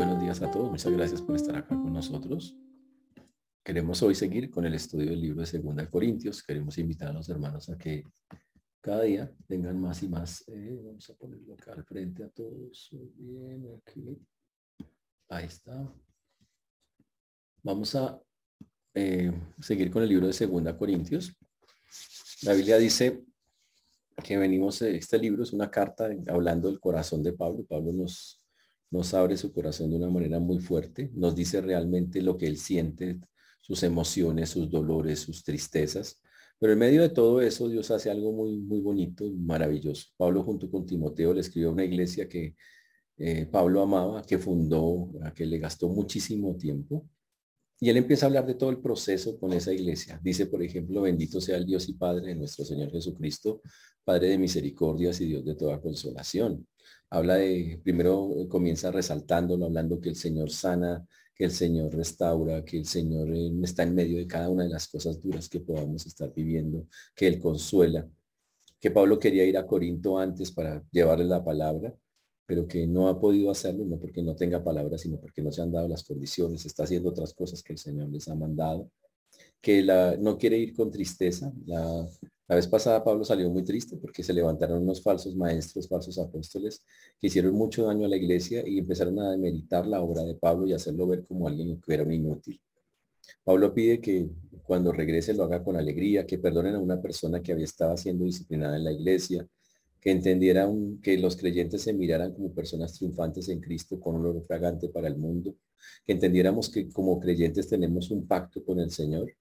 buenos días a todos. Muchas gracias por estar acá con nosotros. Queremos hoy seguir con el estudio del libro de Segunda Corintios. Queremos invitar a los hermanos a que cada día tengan más y más. Eh, vamos a ponerlo acá al frente a todos. Bien, aquí. Ahí está. Vamos a eh, seguir con el libro de Segunda Corintios. La Biblia dice que venimos, este libro es una carta hablando del corazón de Pablo. Pablo nos nos abre su corazón de una manera muy fuerte, nos dice realmente lo que él siente, sus emociones, sus dolores, sus tristezas. Pero en medio de todo eso, Dios hace algo muy, muy bonito y maravilloso. Pablo junto con Timoteo le escribió una iglesia que eh, Pablo amaba, que fundó, a que le gastó muchísimo tiempo. Y él empieza a hablar de todo el proceso con esa iglesia. Dice, por ejemplo, bendito sea el Dios y Padre de nuestro Señor Jesucristo, Padre de misericordias y Dios de toda consolación habla de, primero comienza resaltándolo, hablando que el Señor sana, que el Señor restaura, que el Señor eh, está en medio de cada una de las cosas duras que podamos estar viviendo, que Él consuela, que Pablo quería ir a Corinto antes para llevarle la palabra, pero que no ha podido hacerlo, no porque no tenga palabra, sino porque no se han dado las condiciones, está haciendo otras cosas que el Señor les ha mandado, que la, no quiere ir con tristeza, la, la vez pasada Pablo salió muy triste porque se levantaron unos falsos maestros, falsos apóstoles, que hicieron mucho daño a la iglesia y empezaron a demeritar la obra de Pablo y hacerlo ver como alguien que era un inútil. Pablo pide que cuando regrese lo haga con alegría, que perdonen a una persona que había estado siendo disciplinada en la iglesia, que entendieran que los creyentes se miraran como personas triunfantes en Cristo con un olor fragante para el mundo, que entendiéramos que como creyentes tenemos un pacto con el Señor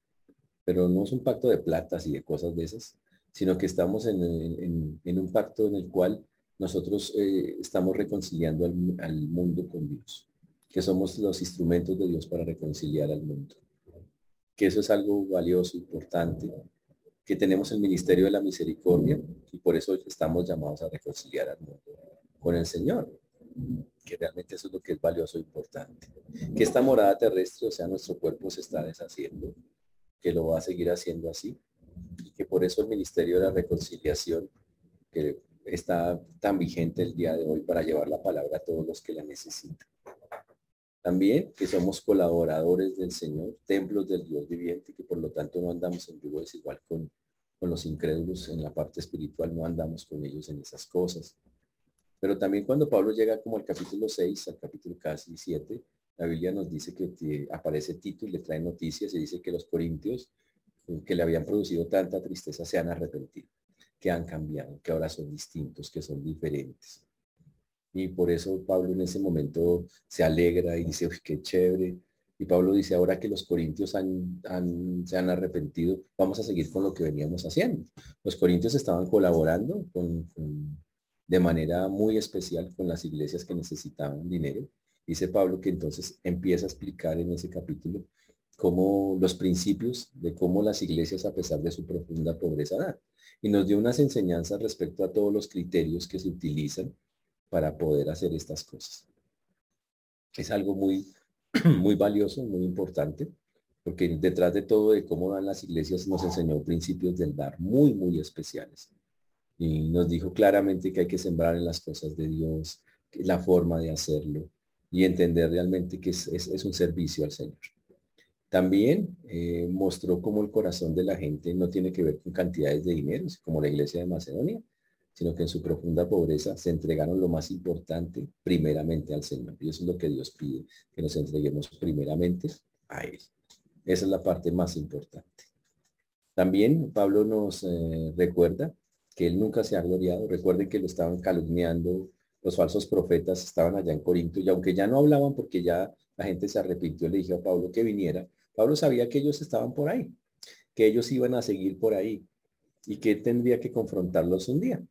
pero no es un pacto de platas y de cosas de esas, sino que estamos en, un pacto en el cual nosotros eh, estamos reconciliando al, mundo con Dios, que somos los instrumentos de Dios para reconciliar al mundo, que eso es algo valioso, importante, que tenemos el ministerio de la misericordia y por eso estamos llamados a reconciliar al mundo con el Señor, que realmente eso es lo que es valioso e importante. Que esta morada terrestre, o sea, nuestro cuerpo se está deshaciendo, que lo va a seguir haciendo así y que por eso el Ministerio de la Reconciliación, que está tan vigente el día de hoy para llevar la palabra a todos los que la necesitan. También que somos colaboradores del Señor, templos del Dios viviente, que por lo tanto no andamos en yugo igual con, con los incrédulos en la parte espiritual, no andamos con ellos en esas cosas. Pero también cuando Pablo llega como al capítulo 6, al capítulo casi 7, la Biblia nos dice que aparece Tito y le trae noticias y dice que los corintios eh, que le habían producido tanta tristeza se han arrepentido, que han cambiado, que ahora son distintos, que son diferentes. Y por eso Pablo en ese momento se alegra y dice, uy, qué chévere. Y Pablo dice, ahora que los corintios han, se han arrepentido, vamos a seguir con lo que veníamos haciendo. Los corintios estaban colaborando de manera muy especial con las iglesias que necesitaban dinero Dice Pablo que entonces empieza a explicar en ese capítulo cómo los principios de cómo las iglesias, a pesar de su profunda pobreza, dan. Y nos dio unas enseñanzas respecto a todos los criterios que se utilizan para poder hacer estas cosas. Es algo muy, muy valioso, muy importante, porque detrás de todo de cómo dan las iglesias nos enseñó principios del dar muy, muy especiales. Y nos dijo claramente que hay que sembrar en las cosas de Dios, la forma de hacerlo, y entender realmente que es, un servicio al Señor. También eh, mostró cómo el corazón de la gente no tiene que ver con cantidades de dinero, como la iglesia de Macedonia, sino que en su profunda pobreza se entregaron lo más importante primeramente al Señor. Y eso es lo que Dios pide, que nos entreguemos primeramente a Él. Esa es la parte más importante. También Pablo nos eh, recuerda que Él nunca se ha gloriado. Recuerden que lo estaban calumniando los falsos profetas estaban allá en Corinto y aunque ya no hablaban porque ya la gente se arrepintió, le dije a Pablo que viniera. Pablo sabía que ellos estaban por ahí, que ellos iban a seguir por ahí y que tendría que confrontarlos un día.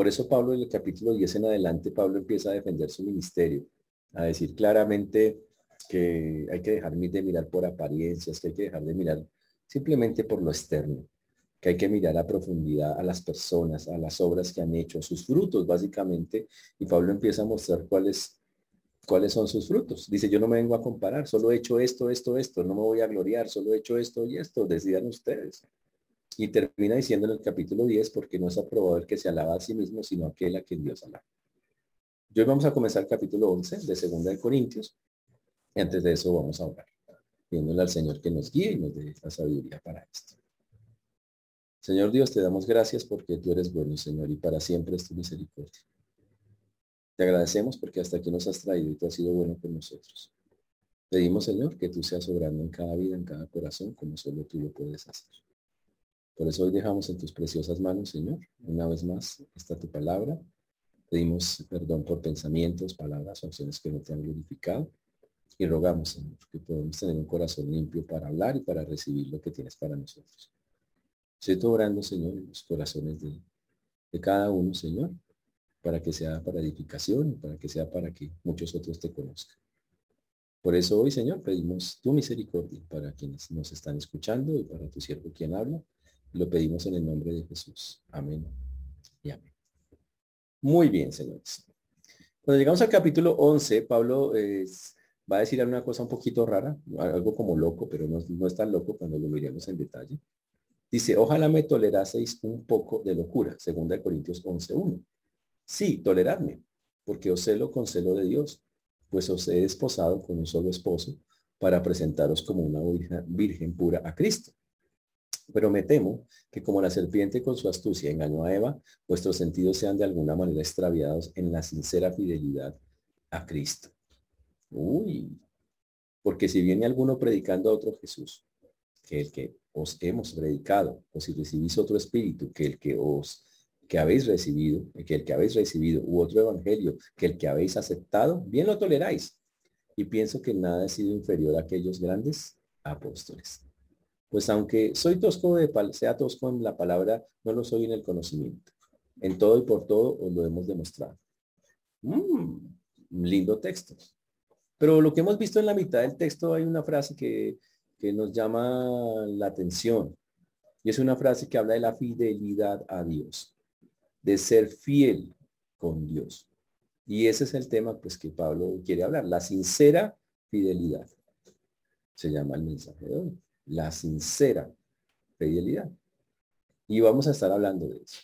Por eso Pablo en el capítulo 10 en adelante, Pablo empieza a defender su ministerio, a decir claramente que hay que dejar de mirar por apariencias, que hay que dejar de mirar simplemente por lo externo, que hay que mirar a profundidad a las personas, a las obras que han hecho, sus frutos básicamente, y Pablo empieza a mostrar cuáles cuáles son sus frutos. Dice, yo no me vengo a comparar, solo he hecho esto, esto, esto, no me voy a gloriar, solo he hecho esto y esto, decidan ustedes. Y termina diciendo en el capítulo 10, porque no es aprobado el que se alaba a sí mismo, sino aquel a quien Dios alaba. Hoy vamos a comenzar el capítulo 11 de Segunda de Corintios. Y antes de eso vamos a orar, pidiéndole al Señor que nos guíe y nos dé la sabiduría para esto. Señor Dios, te damos gracias porque tú eres bueno, Señor, y para siempre es tu misericordia. Te agradecemos porque hasta aquí nos has traído y tú has sido bueno con nosotros. Pedimos, Señor, que tú seas obrando en cada vida, en cada corazón, como solo tú lo puedes hacer. Por eso hoy dejamos en tus preciosas manos, Señor, una vez más, está tu palabra. Pedimos perdón por pensamientos, palabras o acciones que no te han glorificado. Y rogamos, Señor, que podamos tener un corazón limpio para hablar y para recibir lo que tienes para nosotros. Estoy orando, Señor, en los corazones de, cada uno, Señor, para que sea para edificación y para que sea para que muchos otros te conozcan. Por eso hoy, Señor, pedimos tu misericordia para quienes nos están escuchando y para tu siervo quien habla. Lo pedimos en el nombre de Jesús. Amén y amén. Muy bien, señores. Cuando llegamos al capítulo 11, Pablo va a decir una cosa un poquito rara, algo como loco, pero no, no es tan loco cuando lo miremos en detalle. Dice, ojalá me toleraseis un poco de locura, segunda de Corintios 11.1. Sí, toleradme, porque os celo con celo de Dios pues os he desposado con un solo esposo para presentaros como una virgen, pura a Cristo. Pero me temo que como la serpiente con su astucia engañó a Eva, vuestros sentidos sean de alguna manera extraviados en la sincera fidelidad a Cristo. Uy, porque si viene alguno predicando a otro Jesús, que el que os hemos predicado, o si recibís otro espíritu, que el que os que habéis recibido, que el que habéis recibido, u otro evangelio, que el que habéis aceptado, bien lo toleráis. Y pienso que nada ha sido inferior a aquellos grandes apóstoles. Pues aunque soy tosco de, sea tosco en la palabra, no lo soy en el conocimiento. En todo y por todo os lo hemos demostrado. Mm, lindo texto. Pero lo que hemos visto en la mitad del texto hay una frase que, que nos llama la atención. Y es una frase que habla de la fidelidad a Dios de ser fiel con Dios. Y ese es el tema pues que Pablo quiere hablar, la sincera fidelidad. Se llama el mensaje de hoy, la sincera fidelidad. Y vamos a estar hablando de eso.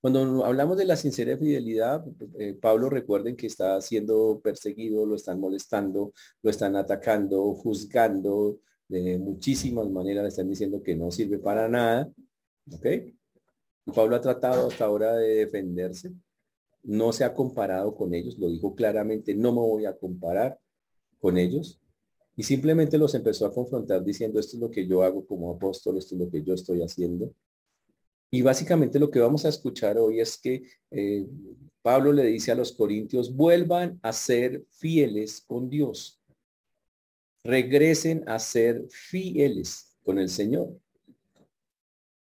Cuando hablamos de la sincera fidelidad, eh, Pablo recuerden que está siendo perseguido, lo están molestando, lo están atacando, juzgando de muchísimas maneras, le están diciendo que no sirve para nada. ¿Ok? Pablo ha tratado hasta ahora de defenderse, no se ha comparado con ellos, lo dijo claramente, no me voy a comparar con ellos. Y simplemente los empezó a confrontar diciendo, esto es lo que yo hago como apóstol, esto es lo que yo estoy haciendo. Y básicamente lo que vamos a escuchar hoy es que eh, Pablo le dice a los corintios, vuelvan a ser fieles con Dios. Regresen a ser fieles con el Señor.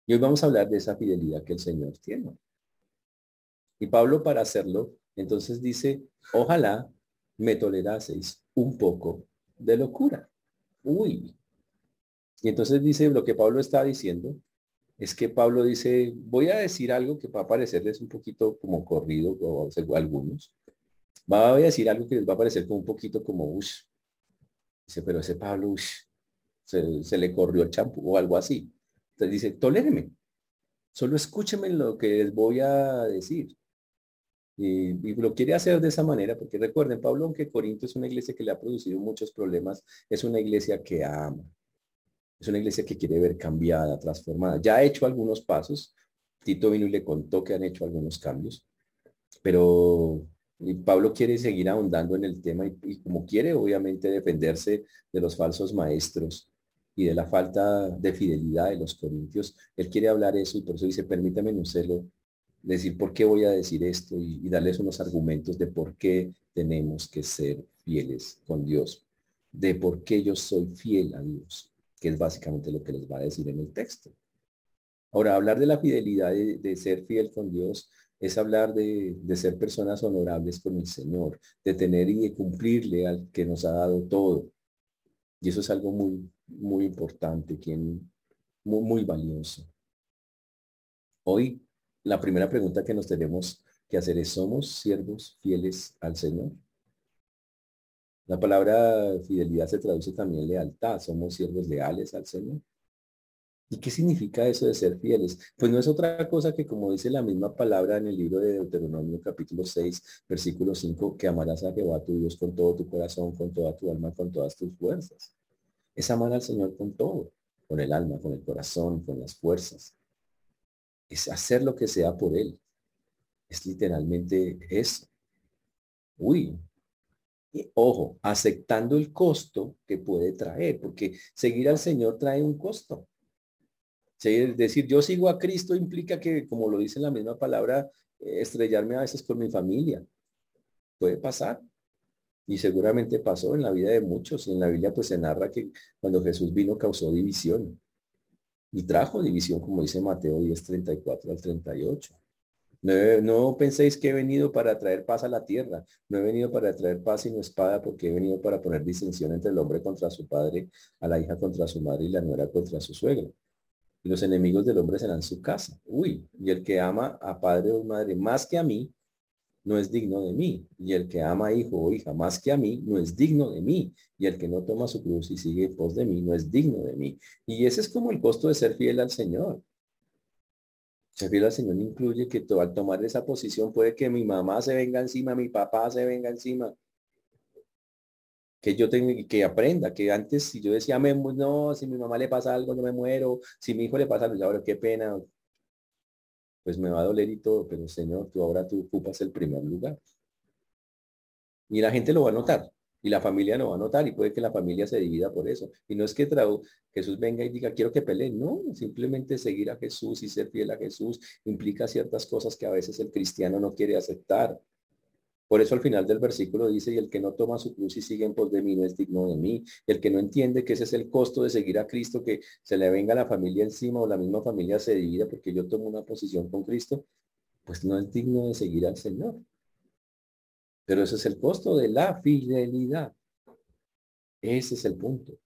Y hoy vamos a hablar de esa fidelidad que el Señor tiene. Y Pablo para hacerlo, entonces dice, ojalá me toleraseis un poco de locura. Uy. Y entonces dice, lo que Pablo está diciendo es que Pablo dice, voy a decir algo que va a parecerles un poquito como corrido, o algunos. Va a decir algo que les va a parecer como un poquito como, ush. Dice, pero ese Pablo, se, le corrió el champú o algo así dice, toléreme, solo escúcheme lo que les voy a decir. Y, lo quiere hacer de esa manera, porque recuerden, Pablo, aunque Corinto es una iglesia que le ha producido muchos problemas, es una iglesia que ama. Es una iglesia que quiere ver cambiada, transformada. Ya ha hecho algunos pasos. Tito vino y le contó que han hecho algunos cambios. Pero Pablo quiere seguir ahondando en el tema y como quiere, obviamente, defenderse de los falsos maestros y de la falta de fidelidad de los corintios. Él quiere hablar eso y por eso dice, permítame no serlo, decir por qué voy a decir esto y, darles unos argumentos de por qué tenemos que ser fieles con Dios, de por qué yo soy fiel a Dios, que es básicamente lo que les va a decir en el texto. Ahora, hablar de la fidelidad de, ser fiel con Dios es hablar de, de, ser personas honorables con el Señor, de tener y de cumplirle al que nos ha dado todo. Y eso es algo muy, muy importante, muy, muy valioso. Hoy, la primera pregunta que nos tenemos que hacer es, ¿somos siervos fieles al Señor? La palabra fidelidad se traduce también lealtad. ¿Somos siervos leales al Señor? ¿Y qué significa eso de ser fieles? Pues no es otra cosa que como dice la misma palabra en el libro de Deuteronomio capítulo 6, versículo 5, que amarás a Jehová tu Dios con todo tu corazón, con toda tu alma, con todas tus fuerzas. Es amar al Señor con todo, con el alma, con el corazón, con las fuerzas. Es hacer lo que sea por Él. Es literalmente eso. Uy, ojo, aceptando el costo que puede traer, porque seguir al Señor trae un costo. Es decir, yo sigo a Cristo implica que, como lo dice la misma palabra, eh, estrellarme a veces con mi familia. Puede pasar. Y seguramente pasó en la vida de muchos. En la Biblia pues se narra que cuando Jesús vino causó división. Y trajo división, como dice Mateo 10, 34 al 38. No, penséis que he venido para traer paz a la tierra. No he venido para traer paz sino espada, porque he venido para poner disensión entre el hombre contra su padre, a la hija contra su madre y la nuera contra su suegro y los enemigos del hombre serán su casa. Uy, y el que ama a padre o madre más que a mí, no es digno de mí. Y el que ama hijo o hija más que a mí, no es digno de mí. Y el que no toma su cruz y sigue pos de mí, no es digno de mí. Y ese es como el costo de ser fiel al Señor. Ser fiel al Señor incluye que al tomar esa posición puede que mi mamá se venga encima, mi papá se venga encima, que yo tengo que aprenda, que antes si yo decía, me, no, si mi mamá le pasa algo, no me muero, si mi hijo le pasa algo, ahora qué pena, pues me va a doler y todo, pero Señor, tú ahora tú ocupas el primer lugar. Y la gente lo va a notar, y la familia lo va a notar, y puede que la familia se divida por eso. Y no es que Jesús venga y diga, quiero que peleen, no, simplemente seguir a Jesús y ser fiel a Jesús implica ciertas cosas que a veces el cristiano no quiere aceptar. Por eso al final del versículo dice, y el que no toma su cruz y sigue en pos de mí no es digno de mí. El que no entiende que ese es el costo de seguir a Cristo, que se le venga la familia encima o la misma familia se divida porque yo tomo una posición con Cristo, pues no es digno de seguir al Señor. Pero ese es el costo de la fidelidad. Ese es el punto.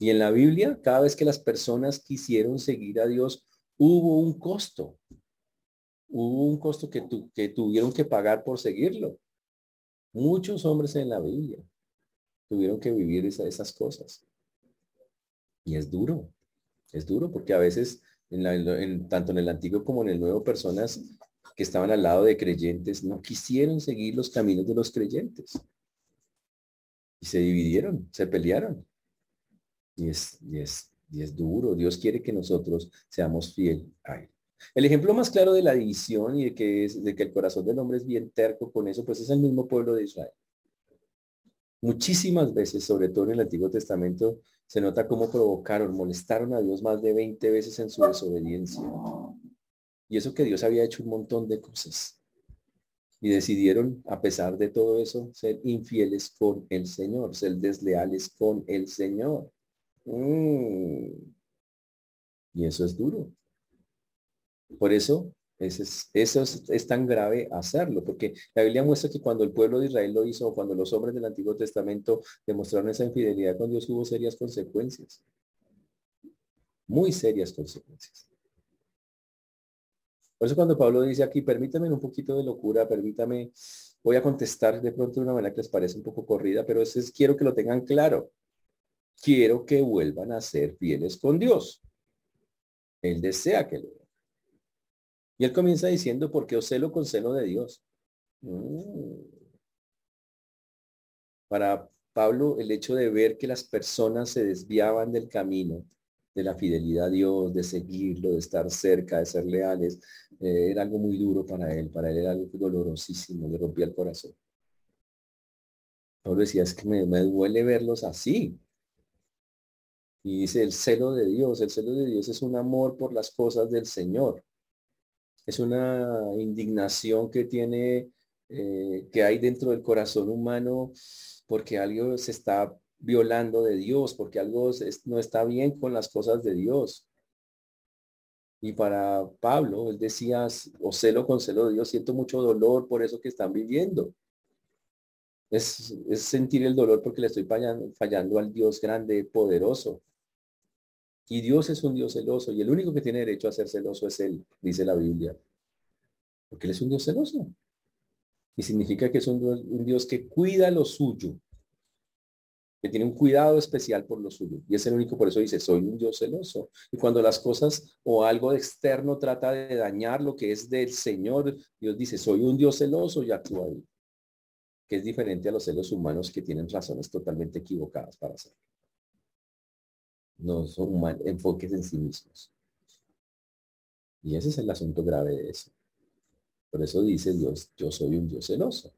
Y en la Biblia, cada vez que las personas quisieron seguir a Dios, hubo un costo hubo un costo que, que tuvieron que pagar por seguirlo. Muchos hombres en la Biblia tuvieron que vivir esas cosas. Y es duro, es duro porque a veces, en tanto en el antiguo como en el nuevo, personas que estaban al lado de creyentes no quisieron seguir los caminos de los creyentes. Y se dividieron, se pelearon. Y es, y es, y es duro. Dios quiere que nosotros seamos fieles a Él. El ejemplo más claro de la división y de que, es, de que el corazón del hombre es bien terco con eso, pues es el mismo pueblo de Israel. Muchísimas veces, sobre todo en el Antiguo Testamento, se nota cómo provocaron, molestaron a Dios más de 20 veces en su desobediencia. Y eso que Dios había hecho un montón de cosas. Y decidieron, a pesar de todo eso, ser infieles con el Señor, ser desleales con el Señor. Mm. Y eso es duro. Por eso es, eso es, tan grave hacerlo, porque la Biblia muestra que cuando el pueblo de Israel lo hizo, cuando los hombres del Antiguo Testamento demostraron esa infidelidad con Dios, hubo serias consecuencias. Muy serias consecuencias. Por eso cuando Pablo dice aquí, permítame un poquito de locura, permítame, voy a contestar de pronto de una manera que les parece un poco corrida, pero es, es quiero que lo tengan claro. Quiero que vuelvan a ser fieles con Dios. Él desea que lo y él comienza diciendo, porque os celo con celo de Dios. Mm. Para Pablo, el hecho de ver que las personas se desviaban del camino, de la fidelidad a Dios, de seguirlo, de estar cerca, de ser leales, eh, era algo muy duro para él. Para él era algo dolorosísimo, le rompía el corazón. Pablo decía, es que me, me duele verlos así. Y dice, el celo de Dios, el celo de Dios es un amor por las cosas del Señor es una indignación que tiene, eh, que hay dentro del corazón humano porque algo se está violando de Dios, porque algo no está bien con las cosas de Dios. Y para Pablo, él decía, o celo con celo de Dios, siento mucho dolor por eso que están viviendo. Es, es sentir el dolor porque le estoy fallando, fallando al Dios grande, poderoso. Y Dios es un Dios celoso y el único que tiene derecho a ser celoso es Él, dice la Biblia. Porque Él es un Dios celoso. Y significa que es un Dios, que cuida lo suyo. que tiene un cuidado especial por lo suyo. Y es el único, por eso dice, soy un Dios celoso. Y cuando las cosas o algo externo trata de dañar lo que es del Señor, Dios dice, soy un Dios celoso y actúa ahí. Que es diferente a los celos humanos que tienen razones totalmente equivocadas para hacerlo. No son enfoques en sí mismos. Y ese es el asunto grave de eso. Por eso dice Dios, yo soy un Dios celoso.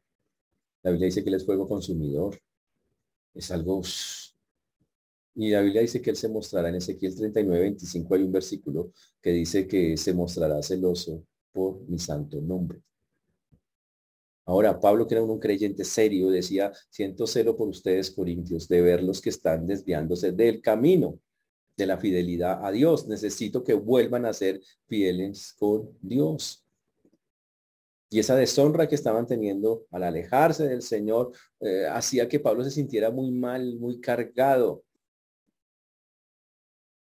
La Biblia dice que Él es fuego consumidor. Es algo... Y la Biblia dice que Él se mostrará en Ezequiel 39, 25 hay un versículo que dice que se mostrará celoso por mi santo nombre. Ahora, Pablo, que era un creyente serio, decía, siento celo por ustedes, Corintios, de ver los que están desviándose del camino de la fidelidad a Dios. Necesito que vuelvan a ser fieles con Dios. Y esa deshonra que estaban teniendo al alejarse del Señor eh, hacía que Pablo se sintiera muy mal, muy cargado.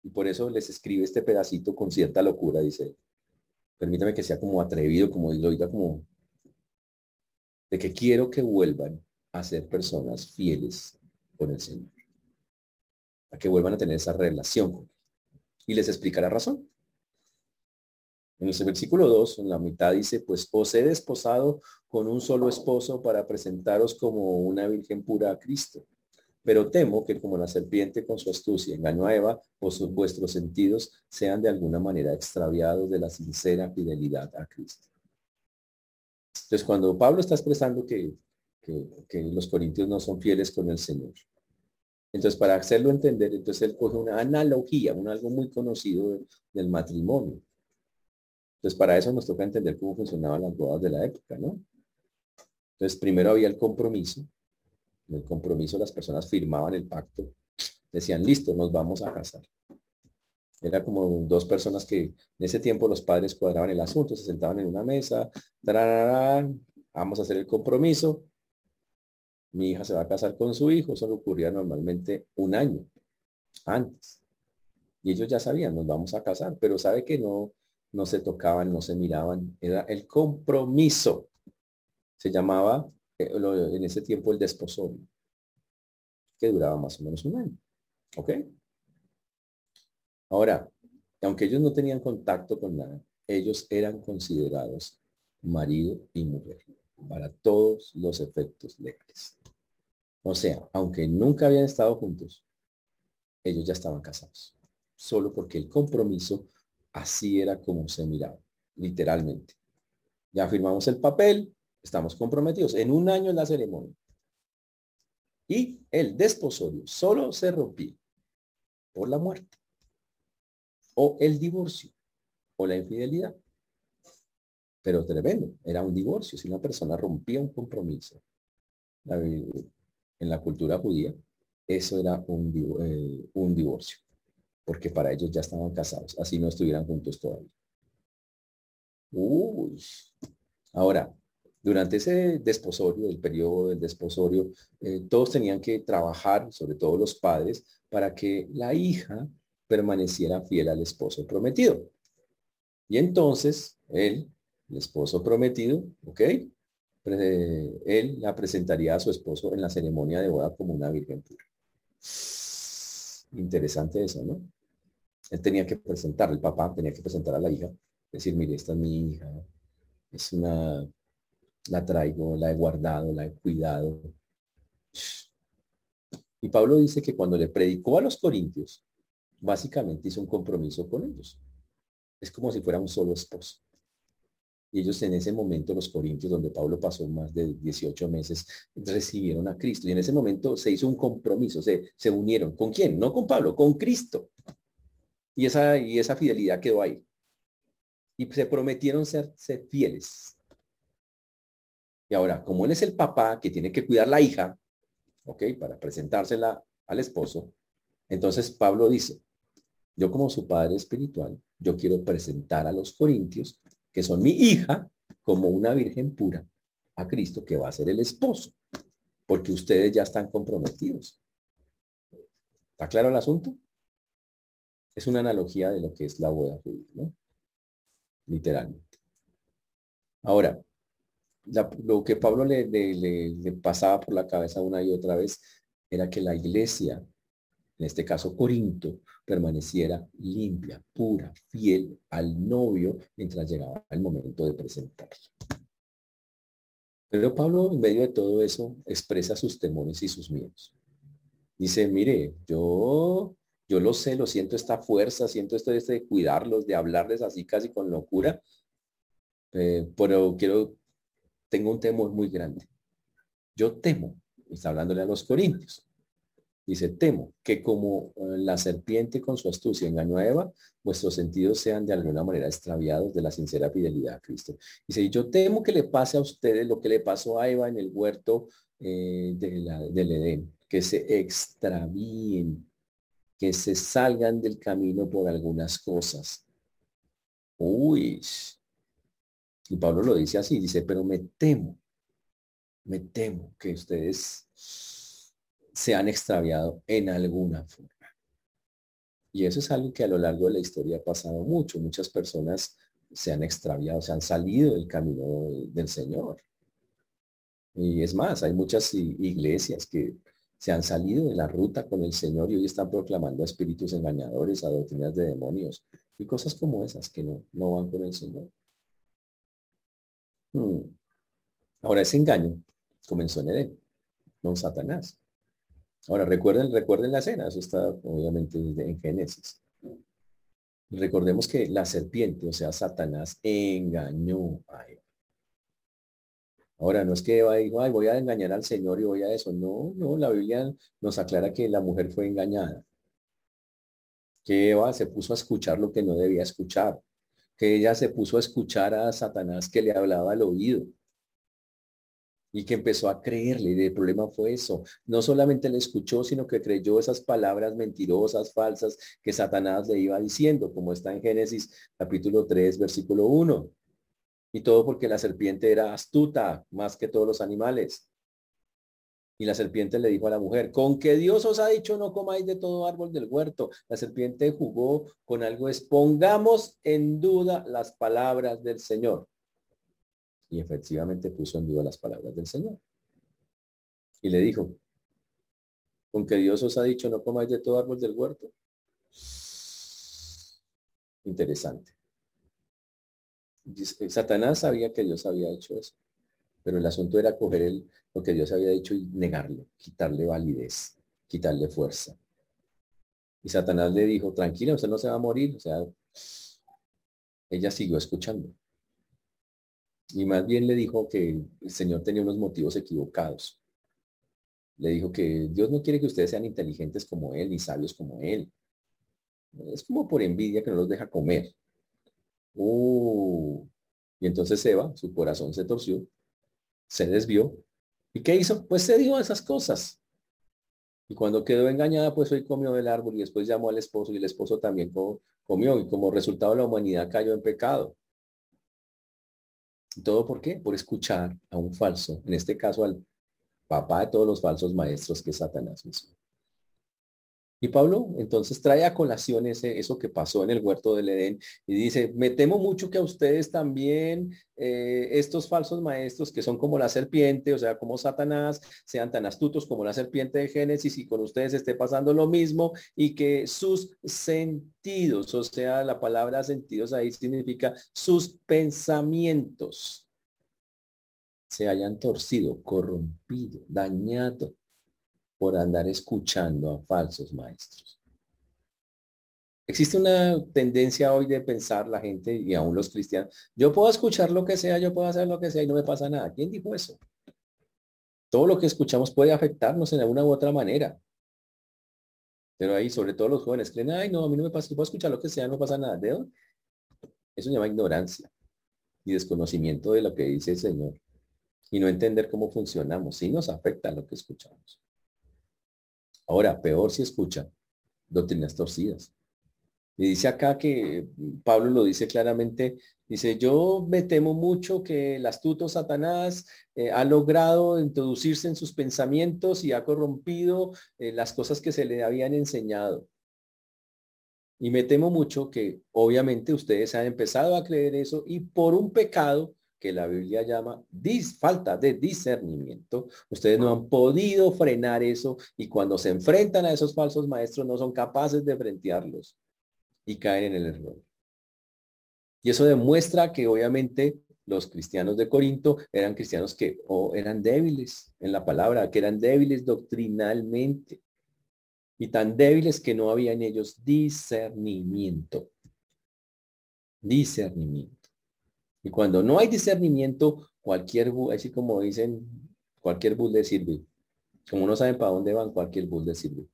Y por eso les escribe este pedacito con cierta locura, dice, permítame que sea como atrevido, como lo diga como, de que quiero que vuelvan a ser personas fieles con el Señor. A que vuelvan a tener esa relación con Él. Y les explica la razón. En el versículo 2, en la mitad dice, pues os he desposado con un solo esposo para presentaros como una virgen pura a Cristo. Pero temo que como la serpiente con su astucia engañó a Eva, sus vuestros sentidos sean de alguna manera extraviados de la sincera fidelidad a Cristo. Entonces, cuando Pablo está expresando que, que, los corintios no son fieles con el Señor, entonces para hacerlo entender, entonces él coge una analogía, un algo muy conocido del matrimonio. Entonces, para eso nos toca entender cómo funcionaban las bodas de la época, ¿no? Entonces, primero había el compromiso. En el compromiso las personas firmaban el pacto. Decían, listo, nos vamos a casar. Era como dos personas que en ese tiempo los padres cuadraban el asunto, se sentaban en una mesa, vamos a hacer el compromiso. Mi hija se va a casar con su hijo, eso ocurría normalmente un año antes. Y ellos ya sabían, nos vamos a casar, pero sabe que no, no se tocaban, no se miraban, era el compromiso. Se llamaba eh, en ese tiempo el desposorio, que duraba más o menos un año. ¿Ok? Ahora, aunque ellos no tenían contacto con nada, ellos eran considerados marido y mujer para todos los efectos legales. O sea, aunque nunca habían estado juntos, ellos ya estaban casados, solo porque el compromiso Así era como se miraba, literalmente. Ya firmamos el papel, estamos comprometidos. En un año en la ceremonia. Y el desposorio solo se rompía por la muerte o el divorcio o la infidelidad. Pero tremendo, era un divorcio. Si una persona rompía un compromiso en la cultura judía, eso era un, eh, un divorcio porque para ellos ya estaban casados, así no estuvieran juntos todavía. Uy. Ahora, durante ese desposorio, el periodo del desposorio, eh, todos tenían que trabajar, sobre todo los padres, para que la hija permaneciera fiel al esposo prometido. Y entonces, él, el esposo prometido, ¿ok? él la presentaría a su esposo en la ceremonia de boda como una virgen pura. Interesante eso, ¿no? Él tenía que presentar, el papá tenía que presentar a la hija, decir, mire, esta es mi hija, es una, la traigo, la he guardado, la he cuidado. Y Pablo dice que cuando le predicó a los corintios, básicamente hizo un compromiso con ellos. Es como si fuera un solo esposo. Y ellos en ese momento, los corintios, donde Pablo pasó más de 18 meses, recibieron a Cristo. Y en ese momento se hizo un compromiso, se, se unieron. ¿Con quién? No con Pablo, con Cristo. Y esa, y esa fidelidad quedó ahí. Y se prometieron ser, ser fieles. Y ahora, como él es el papá que tiene que cuidar la hija, ¿ok? Para presentársela al esposo, entonces Pablo dice, yo como su padre espiritual, yo quiero presentar a los corintios que son mi hija, como una virgen pura a Cristo, que va a ser el esposo, porque ustedes ya están comprometidos. ¿Está claro el asunto? Es una analogía de lo que es la boda judía, ¿no? Literalmente. Ahora, lo que Pablo le, le, pasaba por la cabeza una y otra vez era que la iglesia, en este caso Corinto, permaneciera limpia, pura, fiel al novio mientras llegaba el momento de presentarlo. Pero Pablo, en medio de todo eso, expresa sus temores y sus miedos. Dice, mire, yo, yo lo sé, lo siento esta fuerza, siento esto de cuidarlos, de hablarles así casi con locura, eh, pero quiero, tengo un temor muy grande. Yo temo, está hablándole a los corintios, dice, temo que como eh, la serpiente con su astucia engañó a Eva, vuestros sentidos sean de alguna manera extraviados de la sincera fidelidad a Cristo. Dice, yo temo que le pase a ustedes lo que le pasó a Eva en el huerto eh, de la, del Edén, que se extravíen, que se salgan del camino por algunas cosas. Uy, y Pablo lo dice así, dice, pero me temo, me temo que ustedes se han extraviado en alguna forma. Y eso es algo que a lo largo de la historia ha pasado mucho. Muchas personas se han extraviado, se han salido del camino del Señor. Y es más, hay muchas iglesias que se han salido de la ruta con el Señor y hoy están proclamando a espíritus engañadores, a doctrinas de demonios y cosas como esas que no, no van con el Señor. Hmm. Ahora ese engaño comenzó en Edén, con Satanás. Ahora recuerden, recuerden la escena, eso está obviamente en Génesis. Recordemos que la serpiente, o sea, Satanás, engañó a. Ahora, no es que Eva dijo, ay, voy a engañar al Señor y voy a eso. No, no, la Biblia nos aclara que la mujer fue engañada. Que Eva se puso a escuchar lo que no debía escuchar que ella se puso a escuchar a Satanás que le hablaba al oído y que empezó a creerle. Y el problema fue eso. No solamente le escuchó, sino que creyó esas palabras mentirosas, falsas, que Satanás le iba diciendo, como está en Génesis capítulo 3, versículo 1. Y todo porque la serpiente era astuta más que todos los animales. Y la serpiente le dijo a la mujer, con que Dios os ha dicho no comáis de todo árbol del huerto. La serpiente jugó con algo, es pongamos en duda las palabras del Señor. Y efectivamente puso en duda las palabras del Señor. Y le dijo, con que Dios os ha dicho no comáis de todo árbol del huerto. Interesante. Satanás sabía que Dios había hecho eso. Pero el asunto era coger el, lo que Dios había dicho y negarlo, quitarle validez, quitarle fuerza. Y Satanás le dijo, tranquila, usted no se va a morir. O sea, ella siguió escuchando. Y más bien le dijo que el Señor tenía unos motivos equivocados. Le dijo que Dios no quiere que ustedes sean inteligentes como Él, ni sabios como Él. Es como por envidia que no los deja comer. Uh. Y entonces Eva, su corazón se torció se desvió. ¿Y qué hizo? Pues se dio esas cosas. Y cuando quedó engañada, pues hoy comió del árbol y después llamó al esposo y el esposo también comió y como resultado la humanidad cayó en pecado. ¿Todo por qué? Por escuchar a un falso, en este caso al papá de todos los falsos maestros que Satanás mismo. Y Pablo entonces trae a colación ese, eso que pasó en el huerto del Edén y dice, me temo mucho que a ustedes también eh, estos falsos maestros que son como la serpiente, o sea, como Satanás, sean tan astutos como la serpiente de Génesis y con ustedes esté pasando lo mismo y que sus sentidos, o sea, la palabra sentidos ahí significa sus pensamientos se hayan torcido, corrompido, dañado por andar escuchando a falsos maestros. Existe una tendencia hoy de pensar la gente y aún los cristianos, yo puedo escuchar lo que sea, yo puedo hacer lo que sea y no me pasa nada. ¿Quién dijo eso? Todo lo que escuchamos puede afectarnos en alguna u otra manera. Pero ahí, sobre todo los jóvenes, creen, ay, no, a mí no me pasa, yo puedo escuchar lo que sea, no pasa nada. ¿De? Eso se llama ignorancia y desconocimiento de lo que dice el Señor. Y no entender cómo funcionamos. Sí nos afecta lo que escuchamos. Ahora, peor si escucha doctrinas torcidas. Y dice acá que Pablo lo dice claramente, dice, yo me temo mucho que el astuto Satanás eh, ha logrado introducirse en sus pensamientos y ha corrompido eh, las cosas que se le habían enseñado. Y me temo mucho que obviamente ustedes han empezado a creer eso y por un pecado que la Biblia llama dis, falta de discernimiento. Ustedes no han podido frenar eso y cuando se enfrentan a esos falsos maestros no son capaces de frentearlos y caen en el error. Y eso demuestra que obviamente los cristianos de Corinto eran cristianos que o eran débiles en la palabra, que eran débiles doctrinalmente y tan débiles que no había en ellos discernimiento. Discernimiento. Y cuando no hay discernimiento, cualquier bus, así como dicen, cualquier bus le sirve. Como no saben para dónde van, cualquier bus le sirve.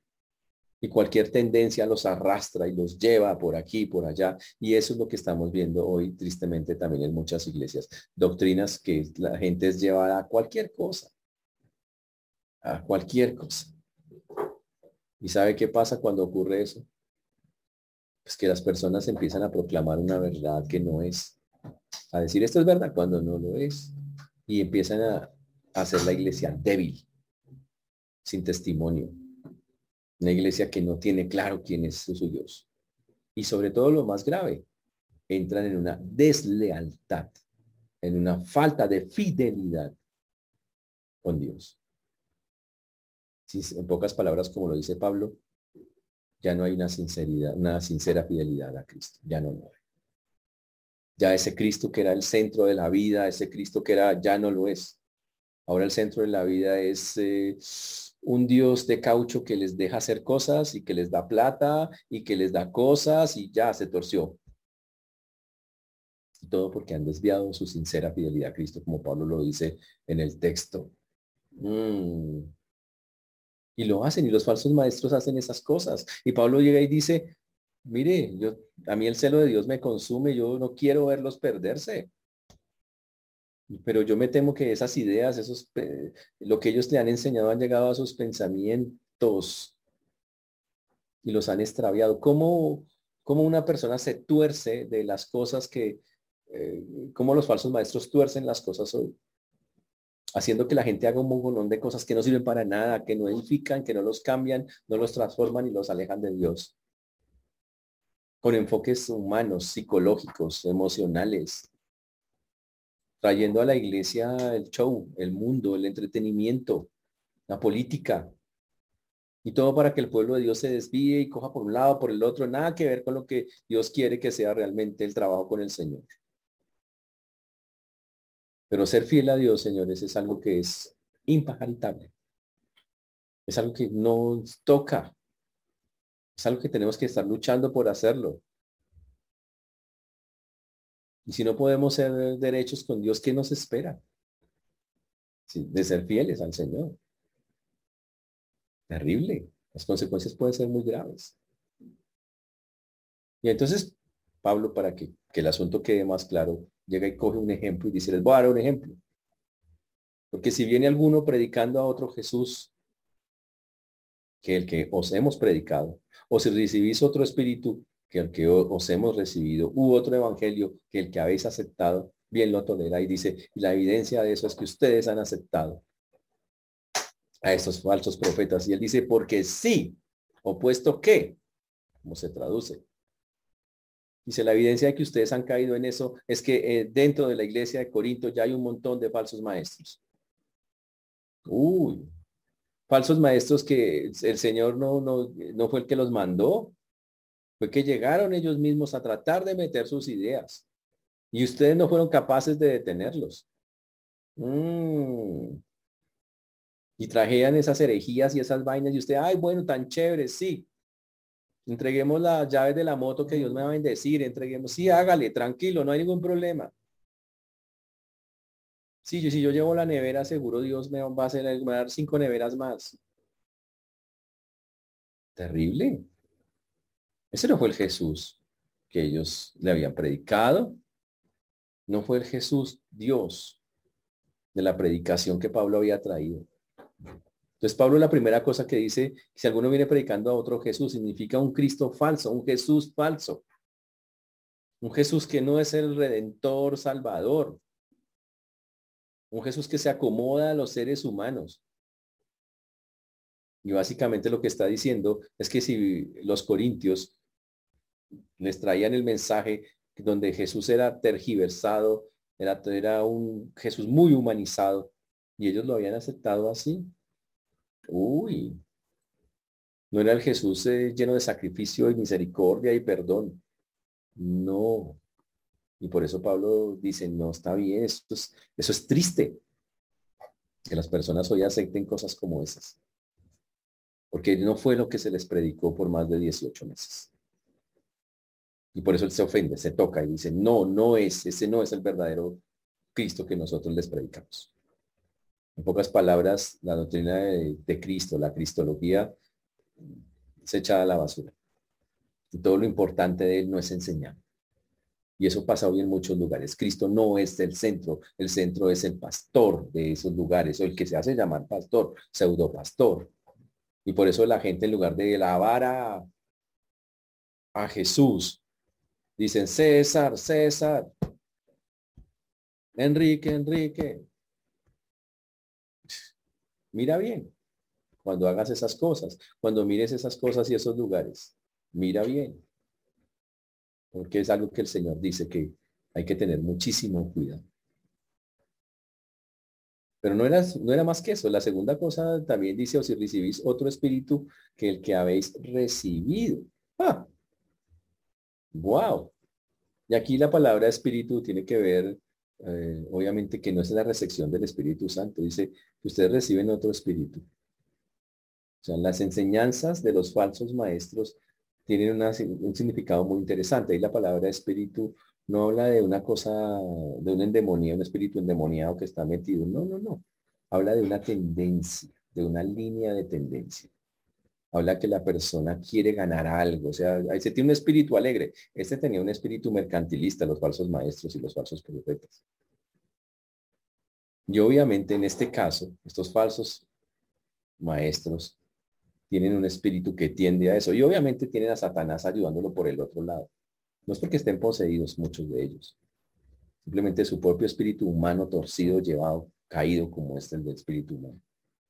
Y cualquier tendencia los arrastra y los lleva por aquí, por allá. Y eso es lo que estamos viendo hoy, tristemente, también en muchas iglesias. Doctrinas que la gente es llevada a cualquier cosa. A cualquier cosa. ¿Y sabe qué pasa cuando ocurre eso? Pues que las personas empiezan a proclamar una verdad que no es a decir esto es verdad cuando no lo es. Y empiezan a, hacer la iglesia débil, sin testimonio. Una iglesia que no tiene claro quién es su Dios. Y sobre todo lo más grave, entran en una deslealtad, en una falta de fidelidad con Dios. en pocas palabras, como lo dice Pablo, ya no hay una sinceridad, una sincera fidelidad a Cristo. Ya no lo hay. Ya ese Cristo que era el centro de la vida, ese Cristo que era, ya no lo es. Ahora el centro de la vida es eh, un Dios de caucho que les deja hacer cosas y que les da plata y que les da cosas y ya se torció. Todo porque han desviado su sincera fidelidad a Cristo, como Pablo lo dice en el texto. Mm. Y lo hacen y los falsos maestros hacen esas cosas. Y Pablo llega y dice, mire, yo, a mí el celo de Dios me consume, yo no quiero verlos perderse. Pero yo me temo que esas ideas, esos, lo que ellos le han enseñado han llegado a sus pensamientos y los han extraviado. ¿Cómo, cómo una persona se tuerce de las cosas que, eh, cómo los falsos maestros tuercen las cosas hoy? Haciendo que la gente haga un montón de cosas que no sirven para nada, que no edifican, que no los cambian, no los transforman y los alejan de Dios con enfoques humanos, psicológicos, emocionales, trayendo a la iglesia el show, el mundo, el entretenimiento, la política, y todo para que el pueblo de Dios se desvíe y coja por un lado, por el otro, nada que ver con lo que Dios quiere que sea realmente el trabajo con el Señor. Pero ser fiel a Dios, señores, es algo que es impajaritable. Es algo que nos toca. Es algo que tenemos que estar luchando por hacerlo. Y si no podemos ser derechos con Dios, ¿qué nos espera? de ser fieles al Señor. Terrible. Las consecuencias pueden ser muy graves. Y entonces, Pablo, para que, que el asunto quede más claro, llega y coge un ejemplo y dice, les voy a dar un ejemplo. Porque si viene alguno predicando a otro Jesús que el que os hemos predicado, o si recibís otro espíritu que el que os hemos recibido, u otro evangelio que el que habéis aceptado, bien lo tolera. Y dice, la evidencia de eso es que ustedes han aceptado a estos falsos profetas. Y él dice, porque sí, opuesto que, como se traduce. Dice, la evidencia de que ustedes han caído en eso es que eh, dentro de la iglesia de Corinto ya hay un montón de falsos maestros. Uy, falsos maestros que el Señor no, no, no fue el que los mandó, fue que llegaron ellos mismos a tratar de meter sus ideas y ustedes no fueron capaces de detenerlos. Mm. Y trajeran esas herejías y esas vainas y usted, ay, bueno, tan chévere, sí. Entreguemos las llaves de la moto que Dios me va a bendecir, entreguemos, sí, hágale, tranquilo, no hay ningún problema. Sí, yo, si yo llevo la nevera, seguro Dios me va a hacer, me va a dar cinco neveras más. Terrible. Ese no fue el Jesús que ellos le habían predicado. No fue el Jesús Dios de la predicación que Pablo había traído. Entonces Pablo la primera cosa que dice, si alguno viene predicando a otro Jesús, significa un Cristo falso, un Jesús falso. Un Jesús que no es el redentor salvador. Un Jesús que se acomoda a los seres humanos. Y básicamente lo que está diciendo es que si los corintios les traían el mensaje donde Jesús era tergiversado, Era, era un Jesús muy humanizado y ellos lo habían aceptado así. Uy, no era el Jesús eh, lleno de sacrificio y misericordia y perdón. No. Y por eso Pablo dice, no, está bien, eso es, triste. Que las personas hoy acepten cosas como esas. Porque no fue lo que se les predicó por más de 18 meses. Y por eso él se ofende, se toca y dice, no, no es, ese no es el verdadero Cristo que nosotros les predicamos. En pocas palabras, la doctrina de, de Cristo, la cristología, se echa a la basura. Y todo lo importante de él no es enseñar. Y eso pasa hoy en muchos lugares. Cristo no es el centro, el centro es el pastor de esos lugares, o el que se hace llamar pastor, pseudo pastor. Y por eso la gente en lugar de alabar a, a Jesús, dicen César, César, Enrique, Enrique. Mira bien, cuando hagas esas cosas, cuando mires esas cosas y esos lugares, mira bien. Porque es algo que el Señor dice que hay que tener muchísimo cuidado. Pero no era, no era más que eso. La segunda cosa también dice, o si recibís otro espíritu que el que habéis recibido. ¡Ah! ¡Wow! Y aquí la palabra espíritu tiene que ver, eh, obviamente que no es la recepción del Espíritu Santo. Dice que ustedes reciben otro espíritu. O sea, las enseñanzas de los falsos maestros tienen un significado muy interesante. Y la palabra espíritu no habla de una cosa, de un endemonía, un espíritu endemoniado que está metido. No, no, no. Habla de una tendencia, de una línea de tendencia. Habla que la persona quiere ganar algo. O sea, ahí se tiene un espíritu alegre. Este tenía un espíritu mercantilista, los falsos maestros y los falsos profetas. Y obviamente en este caso, estos falsos maestros tienen un espíritu que tiende a eso. Y obviamente tienen a Satanás ayudándolo por el otro lado. No es porque estén poseídos muchos de ellos. Simplemente su propio espíritu humano torcido, llevado, caído como este el del espíritu humano,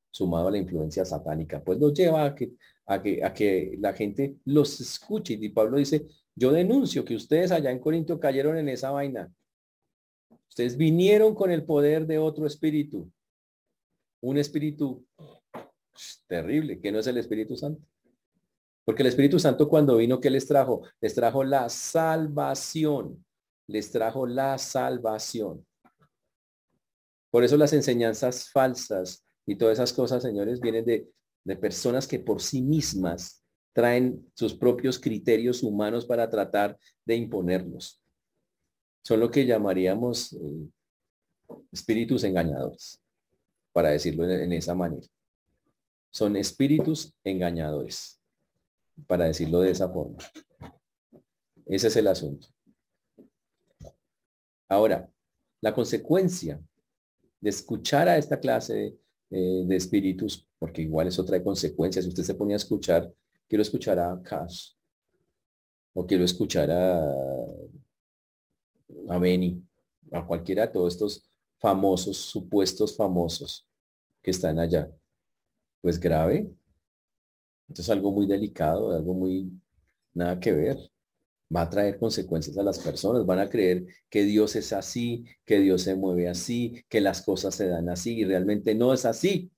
sumado a la influencia satánica, pues los lleva a que, a que, a que la gente los escuche. Y Pablo dice, yo denuncio que ustedes allá en Corinto cayeron en esa vaina. Ustedes vinieron con el poder de otro espíritu. Un espíritu terrible, que no es el Espíritu Santo. Porque el Espíritu Santo cuando vino, ¿qué les trajo? Les trajo la salvación. Les trajo la salvación. Por eso las enseñanzas falsas y todas esas cosas, señores, vienen de, de personas que por sí mismas traen sus propios criterios humanos para tratar de imponerlos. Son lo que llamaríamos eh, espíritus engañadores, para decirlo en esa manera. Son espíritus engañadores, para decirlo de esa forma. Ese es el asunto. Ahora, la consecuencia de escuchar a esta clase de, eh, espíritus, porque igual eso trae consecuencias, si usted se ponía a escuchar, quiero escuchar a Cash, o quiero escuchar a, a Benny, a cualquiera de todos estos famosos, supuestos famosos que están allá pues grave. Esto es algo muy delicado, algo muy nada que ver. Va a traer consecuencias a las personas. Van a creer que Dios es así, que Dios se mueve así, que las cosas se dan así y realmente no es así.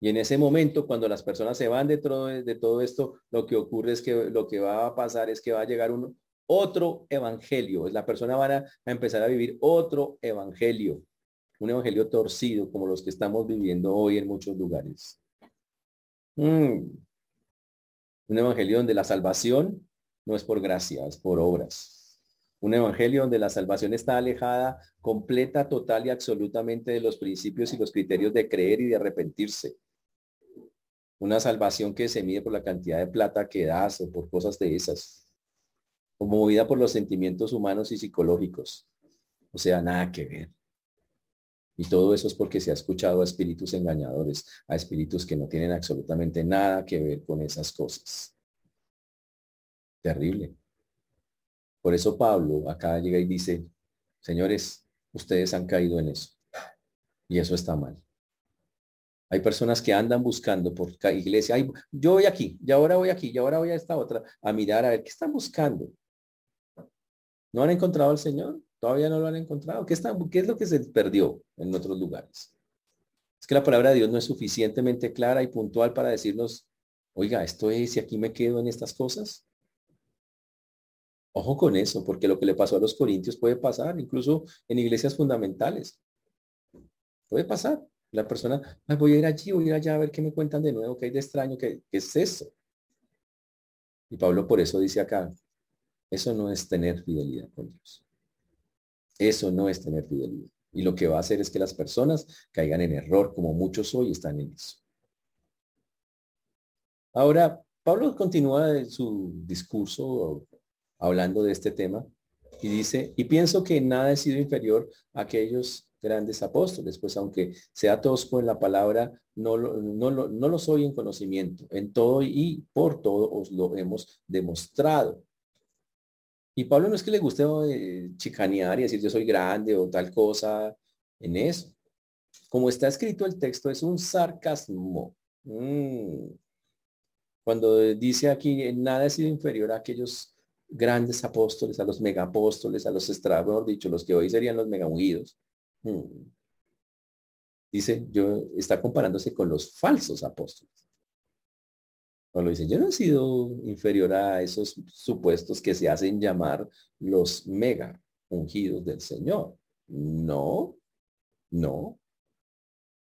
Y en ese momento, cuando las personas se van de todo, de todo esto, lo que ocurre es que lo que va a pasar es que va a llegar un otro evangelio. La persona va a empezar a vivir otro evangelio un evangelio torcido como los que estamos viviendo hoy en muchos lugares. Mm. Un evangelio donde la salvación no es por gracia, es por obras. Un evangelio donde la salvación está alejada completa, total y absolutamente de los principios y los criterios de creer y de arrepentirse. Una salvación que se mide por la cantidad de plata que das o por cosas de esas. O movida por los sentimientos humanos y psicológicos. O sea, nada que ver. Y todo eso es porque se ha escuchado a espíritus engañadores, a espíritus que no tienen absolutamente nada que ver con esas cosas. Terrible. Por eso Pablo acá llega y dice, señores, ustedes han caído en eso. Y eso está mal. Hay personas que andan buscando por iglesia. yo voy aquí, y ahora voy aquí, y ahora voy a esta otra, a mirar a ver qué están buscando. ¿No han encontrado al Señor? Todavía no lo han encontrado. ¿Qué, está, ¿Qué es lo que se perdió en otros lugares? Es que la palabra de Dios no es suficientemente clara y puntual para decirnos, oiga, esto es y aquí me quedo en estas cosas. Ojo con eso, porque lo que le pasó a los corintios puede pasar, incluso en iglesias fundamentales. Puede pasar. La persona, voy a ir allí, voy a ir allá a ver qué me cuentan de nuevo, qué hay de extraño, qué es eso. Y Pablo por eso dice acá, eso no es tener fidelidad con Dios. Eso no es tener fidelidad. Y lo que va a hacer es que las personas caigan en error, como muchos hoy están en eso. Ahora, Pablo continúa su discurso hablando de este tema y dice, y pienso que nada he sido inferior a aquellos grandes apóstoles, pues aunque sea tosco en la palabra, no lo, no, no lo soy en conocimiento. En todo y por todo os lo hemos demostrado. Y Pablo no es que le guste eh, chicanear y decir yo soy grande o tal cosa en eso. Como está escrito el texto, es un sarcasmo. Mm. Cuando dice aquí, nada ha sido inferior a aquellos grandes apóstoles, a los megapóstoles, a los extra, dicho, los que hoy serían los mega ungidos. Mm. Dice, yo, está comparándose con los falsos apóstoles. Cuando dice, yo no he sido inferior a esos supuestos que se hacen llamar los mega ungidos del Señor. No, no.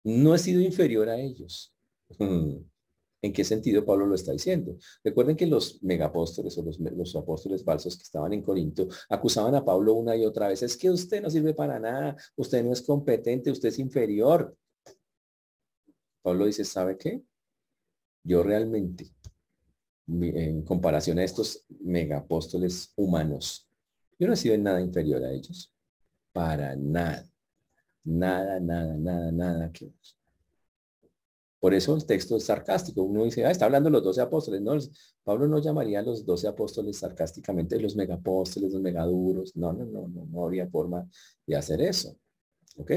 No he sido inferior a ellos. ¿En qué sentido Pablo lo está diciendo? Recuerden que los megapóstoles o los, los, apóstoles falsos que estaban en Corinto acusaban a Pablo una y otra vez. Es que usted no sirve para nada, usted no es competente, usted es inferior. Pablo dice, ¿sabe qué? Yo realmente, en comparación a estos megapóstoles humanos, yo no he sido en nada inferior a ellos. Para nada. Nada, nada, nada, nada que por eso el texto es sarcástico. Uno dice, ah, está hablando los doce apóstoles. Pablo no llamaría a los doce apóstoles sarcásticamente los megapóstoles, los megaduros. No, no, no, no, no habría forma de hacer eso. ¿Ok?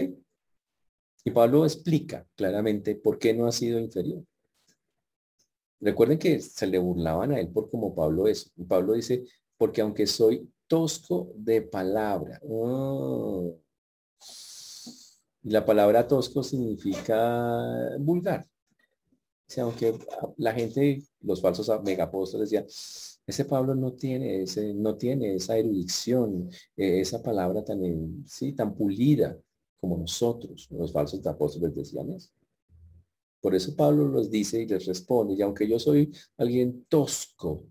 Y Pablo explica claramente por qué no ha sido inferior. Recuerden que se le burlaban a él por como Pablo es. Pablo dice, porque aunque soy tosco de palabra. Oh. La palabra tosco significa vulgar aunque la gente, los falsos megapóstoles decían, ese Pablo no tiene, ese, no tiene esa erudición, eh, esa palabra tan, eh, sí, tan pulida como nosotros, los falsos apóstoles decían eso. Por eso Pablo los dice y les responde, y aunque yo soy alguien tosco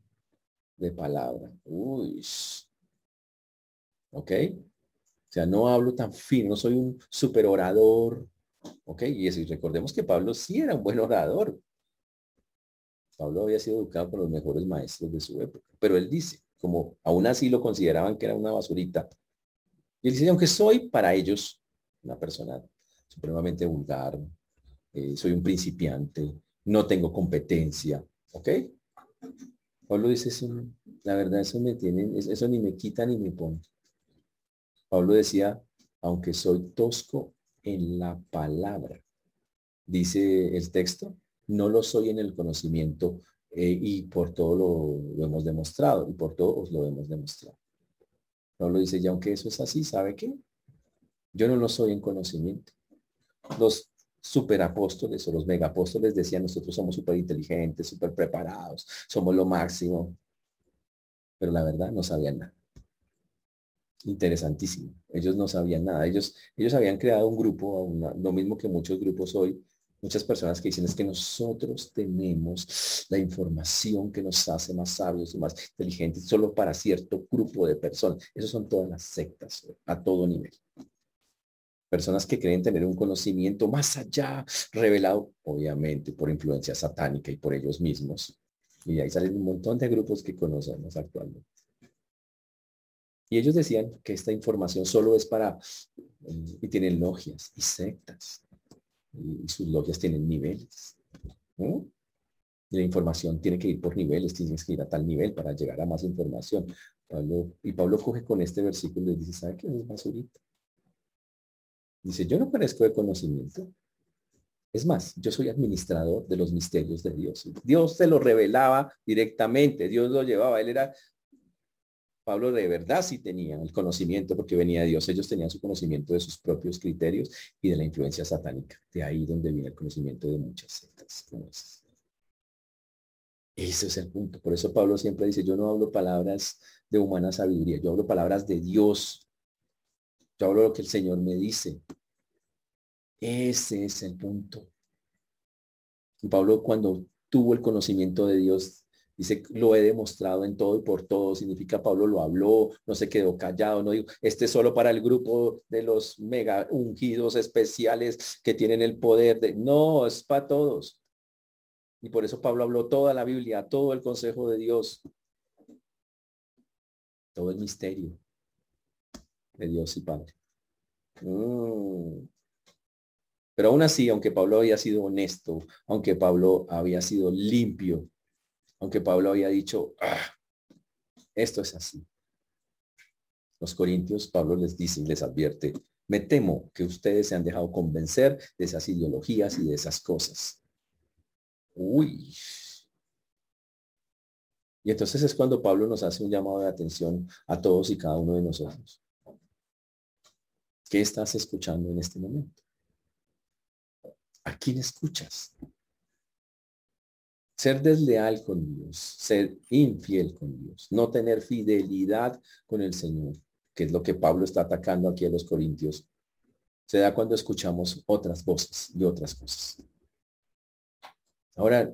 de palabra, uy, ¿ok? O sea, no hablo tan fino, no soy un super orador, ¿ok? Y y recordemos que Pablo sí era un buen orador, Pablo había sido educado por los mejores maestros de su época, pero él dice, como aún así lo consideraban que era una basurita, y él dice, aunque soy para ellos una persona supremamente vulgar, eh, soy un principiante, no tengo competencia, ¿ok? Pablo dice, eso, la verdad, eso me tiene, eso ni me quita ni me pone. Pablo decía, aunque soy tosco en la palabra, dice el texto, no lo soy en el conocimiento eh, y por todo lo, hemos demostrado y por todo lo hemos demostrado. No lo dice, ya aunque eso es así, ¿sabe qué? Yo no lo soy en conocimiento. Los superapóstoles o los megapóstoles decían, nosotros somos súper inteligentes, súper preparados, somos lo máximo. Pero la verdad no sabían nada. Interesantísimo. Ellos no sabían nada. Ellos, ellos habían creado un grupo, lo mismo que muchos grupos hoy, Muchas personas que dicen es que nosotros tenemos la información que nos hace más sabios y más inteligentes solo para cierto grupo de personas. Esas son todas las sectas a todo nivel. Personas que creen tener un conocimiento más allá, revelado, obviamente, por influencia satánica y por ellos mismos. Y ahí salen un montón de grupos que conocemos actualmente. Y ellos decían que esta información solo es para, y tienen logias y sectas y sus logias tienen niveles. La información tiene que ir por niveles, tienes que ir a tal nivel para llegar a más información. y Pablo coge con este versículo y dice, ¿sabe qué es basurita? Dice, yo no parezco de conocimiento. Es más, yo soy administrador de los misterios de Dios. Dios se lo revelaba directamente, Dios lo llevaba, él era Pablo de verdad sí tenía el conocimiento porque venía de Dios. Ellos tenían su conocimiento de sus propios criterios y de la influencia satánica. De ahí donde viene el conocimiento de muchas sectas Ese es el punto. Por eso Pablo siempre dice, yo no hablo palabras de humana sabiduría, yo hablo palabras de Dios. Yo hablo lo que el Señor me dice. Ese es el punto. Pablo cuando tuvo el conocimiento de Dios, Dice, lo he demostrado en todo y por todo. Significa Pablo lo habló, no se quedó callado, no dijo, este es solo para el grupo de los mega ungidos especiales que tienen el poder de... No, es para todos. Y por eso Pablo habló toda la Biblia, todo el consejo de Dios. Todo el misterio Dios y Padre. Mm. Pero aún así, aunque Pablo había sido honesto, aunque Pablo había sido limpio, aunque Pablo había dicho, ah, esto es así. Los corintios, Pablo les dice y les advierte, me temo que ustedes se han dejado convencer de esas ideologías y de esas cosas. Uy. Y entonces es cuando Pablo nos hace un llamado de atención a todos y cada uno de nosotros. ¿Qué estás escuchando en este momento? ¿A quién escuchas? Ser desleal con Dios, ser infiel con Dios, no tener fidelidad con el Señor, que es lo que Pablo está atacando aquí a los Corintios, se da cuando escuchamos otras voces y otras cosas. Ahora,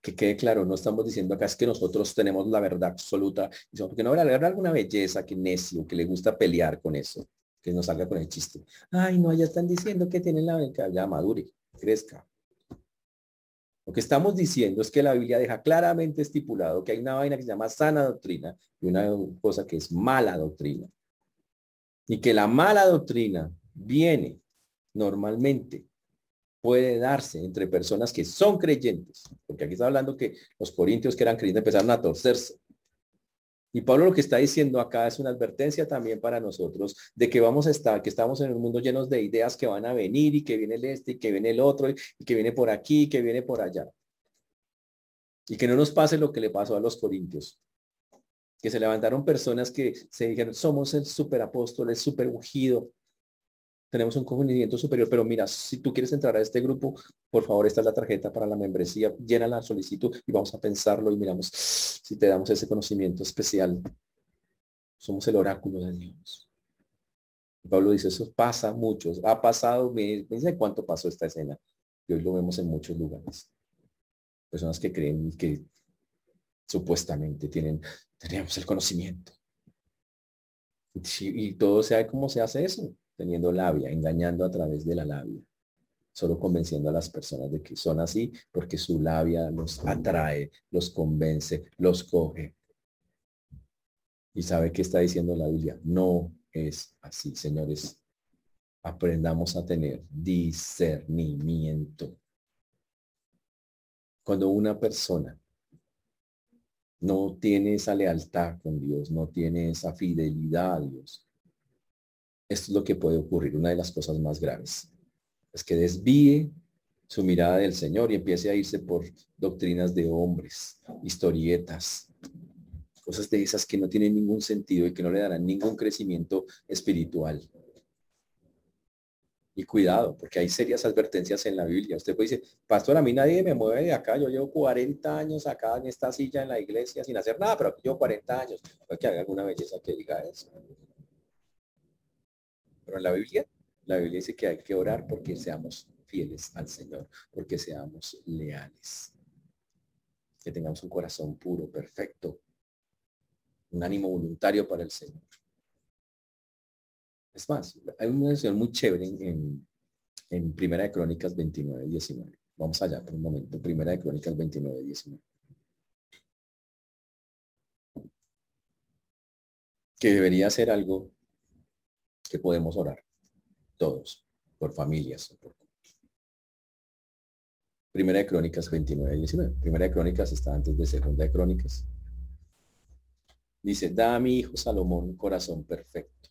que quede claro, no estamos diciendo acá es que nosotros tenemos la verdad absoluta, porque no habrá alguna belleza que necio, que le gusta pelear con eso, que nos salga con el chiste. Ay, no, ya están diciendo que tienen la verdad, ya madure, crezca. Lo que estamos diciendo es que la Biblia deja claramente estipulado que hay una vaina que se llama sana doctrina y una cosa que es mala doctrina. Y que la mala doctrina viene normalmente, puede darse entre personas que son creyentes. Porque aquí está hablando que los corintios que eran creyentes empezaron a torcerse. Y Pablo lo que está diciendo acá es una advertencia también para nosotros de que vamos a estar, que estamos en un mundo llenos de ideas que van a venir y que viene el este y que viene el otro y que viene por aquí y que viene por allá. Y que no nos pase lo que le pasó a los corintios. Que se levantaron personas que se dijeron, somos el superapóstol, el super ungido, tenemos un conocimiento superior, pero mira, si tú quieres entrar a este grupo, por favor, esta es la tarjeta para la membresía, llena la solicitud y vamos a pensarlo y miramos si te damos ese conocimiento especial. Somos el oráculo de Dios. Pablo dice, eso pasa mucho, ha pasado, me, dice cuánto pasó esta escena. Y hoy lo vemos en muchos lugares. Personas que creen que supuestamente tienen, tenemos el conocimiento. Y, y todo sea cómo se hace eso teniendo labia, engañando a través de la labia, solo convenciendo a las personas de que son así porque su labia los atrae, los convence, los coge. Y sabe qué está diciendo la Biblia. No es así, señores. Aprendamos a tener discernimiento. Cuando una persona no tiene esa lealtad con Dios, no tiene esa fidelidad a Dios, esto es lo que puede ocurrir, una de las cosas más graves. Es que desvíe su mirada del Señor y empiece a irse por doctrinas de hombres, historietas, cosas de esas que no tienen ningún sentido y que no le darán ningún crecimiento espiritual. Y cuidado, porque hay serias advertencias en la Biblia. Usted puede decir, pastor, a mí nadie me mueve de acá. Yo llevo 40 años acá en esta silla en la iglesia sin hacer nada, pero aquí llevo 40 años. Puede que haga alguna belleza que diga eso. Pero en la Biblia, la Biblia dice que hay que orar porque seamos fieles al Señor, porque seamos leales. Que tengamos un corazón puro, perfecto, un ánimo voluntario para el Señor. Es más, hay una versión muy chévere en, en, Primera de Crónicas 29, 19. Vamos allá por un momento. Primera de Crónicas 29, 19. Que debería ser algo que podemos orar, todos, por familias. Primera de Crónicas 29, 19. Primera de Crónicas está antes de Segunda de Crónicas. Dice, da a mi hijo Salomón un corazón perfecto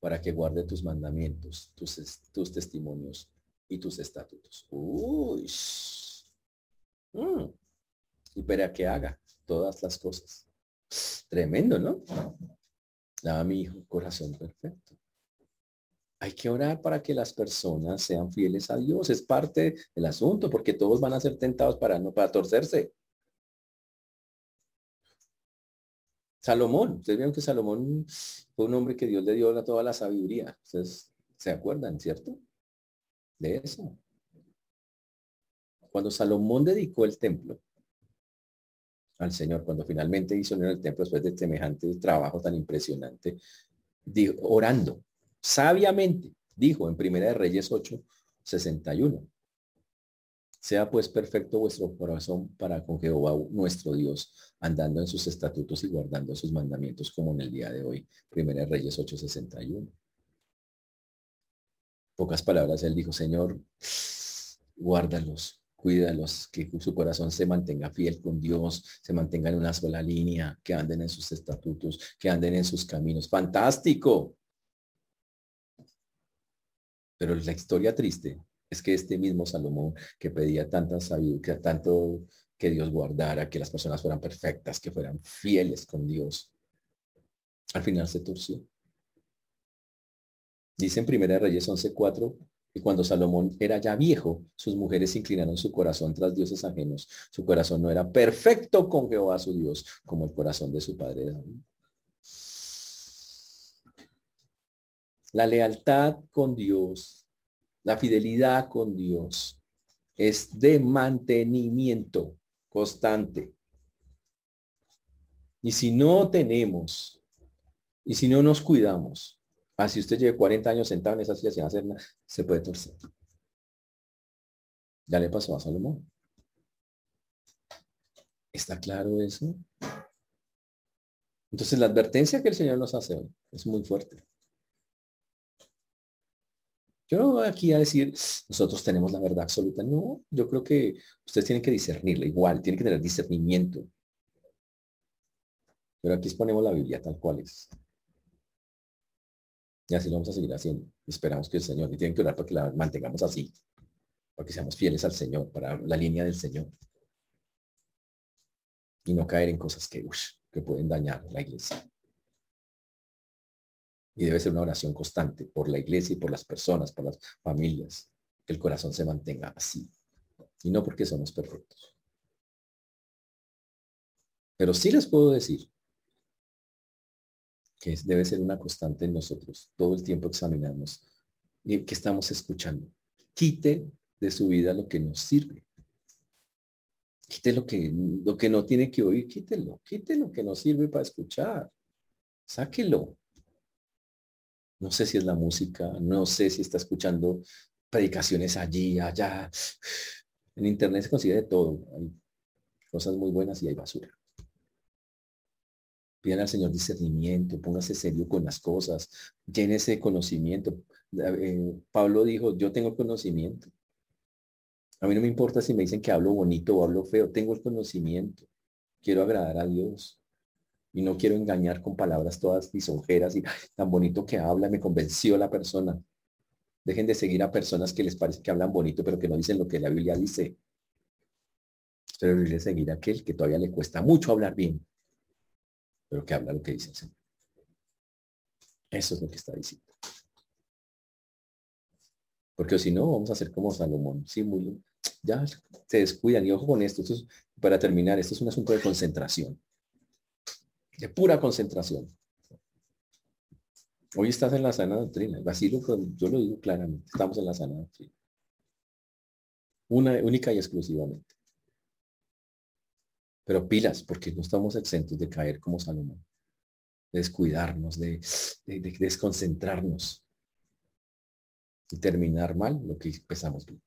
para que guarde tus mandamientos, tus, tus testimonios y tus estatutos. Uy. Mm. Y para que haga todas las cosas Tremendo, ¿no? Daba mi hijo corazón perfecto. Hay que orar para que las personas sean fieles a Dios. Es parte del asunto, porque todos van a ser tentados para no para torcerse. Salomón, ustedes vieron que Salomón fue un hombre que Dios le dio toda la sabiduría. Ustedes se acuerdan, ¿cierto? De eso. Cuando Salomón dedicó el templo al Señor, cuando finalmente hizo el templo después de semejante trabajo tan impresionante, dijo, orando, sabiamente, dijo en Primera de Reyes 8, 61. Sea pues perfecto vuestro corazón para con Jehová nuestro Dios, andando en sus estatutos y guardando sus mandamientos como en el día de hoy. Primera de Reyes 8:61. Pocas palabras, él dijo, Señor, guárdalos, cuídalos, que su corazón se mantenga fiel con Dios, se mantenga en una sola línea, que anden en sus estatutos, que anden en sus caminos. Fantástico. Pero la historia triste es que este mismo Salomón que pedía tanta sabiduría, tanto que Dios guardara, que las personas fueran perfectas, que fueran fieles con Dios, al final se torció. Dice en Primera Reyes 11:4 que cuando Salomón era ya viejo, sus mujeres inclinaron su corazón tras dioses ajenos. Su corazón no era perfecto con Jehová su Dios, como el corazón de su padre David. La lealtad con Dios, la fidelidad con Dios es de mantenimiento constante. Y si no tenemos, y si no nos cuidamos, así usted lleve 40 años sentado en esa silla sin hacer se puede torcer. Ya le pasó a Salomón. ¿Está claro eso? Entonces la advertencia que el Señor nos hace hoy es muy fuerte. Yo no voy aquí a decir, nosotros tenemos la verdad absoluta. No, yo creo que ustedes tienen que discernirla igual, tienen que tener discernimiento. Pero aquí exponemos la Biblia tal cual es. Y así lo vamos a seguir haciendo. Esperamos que el Señor, y tienen que orar para que la mantengamos así, para que seamos fieles al Señor, para la línea del Señor. Y no caer en cosas que, que pueden dañar la iglesia. Y debe ser una oración constante por la iglesia y por las personas, por las familias, que el corazón se mantenga así. Y no porque somos perfectos. Pero sí les puedo decir que debe ser una constante en nosotros, todo el tiempo examinarnos y que estamos escuchando. Quite de su vida lo que nos sirve. Quite lo que, lo que no tiene que oír, quítelo. Quite lo que nos sirve para escuchar. Sáquelo. No sé si es la música, no sé si está escuchando predicaciones allí, allá. En internet se consigue de todo. Hay cosas muy buenas y hay basura. Pidan al Señor discernimiento, póngase serio con las cosas, llénese de conocimiento. Eh, Pablo dijo, yo tengo conocimiento. A mí no me importa si me dicen que hablo bonito o hablo feo, tengo el conocimiento. Quiero agradar a Dios y no quiero engañar con palabras todas lisonjeras y tan bonito que habla, me convenció la persona. Dejen de seguir a personas que les parece que hablan bonito, pero que no dicen lo que la Biblia dice. Pero de seguir a aquel que todavía le cuesta mucho hablar bien, pero que habla lo que dice el Señor. Eso es lo que está diciendo. Porque si no, vamos a hacer como Salomón. Sí, muy, ya se descuidan. Y ojo con esto, esto es, para terminar, esto es un asunto de concentración de pura concentración. Hoy estás en la sana doctrina. Así lo, yo lo digo claramente. Estamos en la sana doctrina. Una, única y exclusivamente. Pero pilas, porque no estamos exentos de caer como Salomón. De descuidarnos, de, desconcentrarnos. Y terminar mal lo que empezamos bien.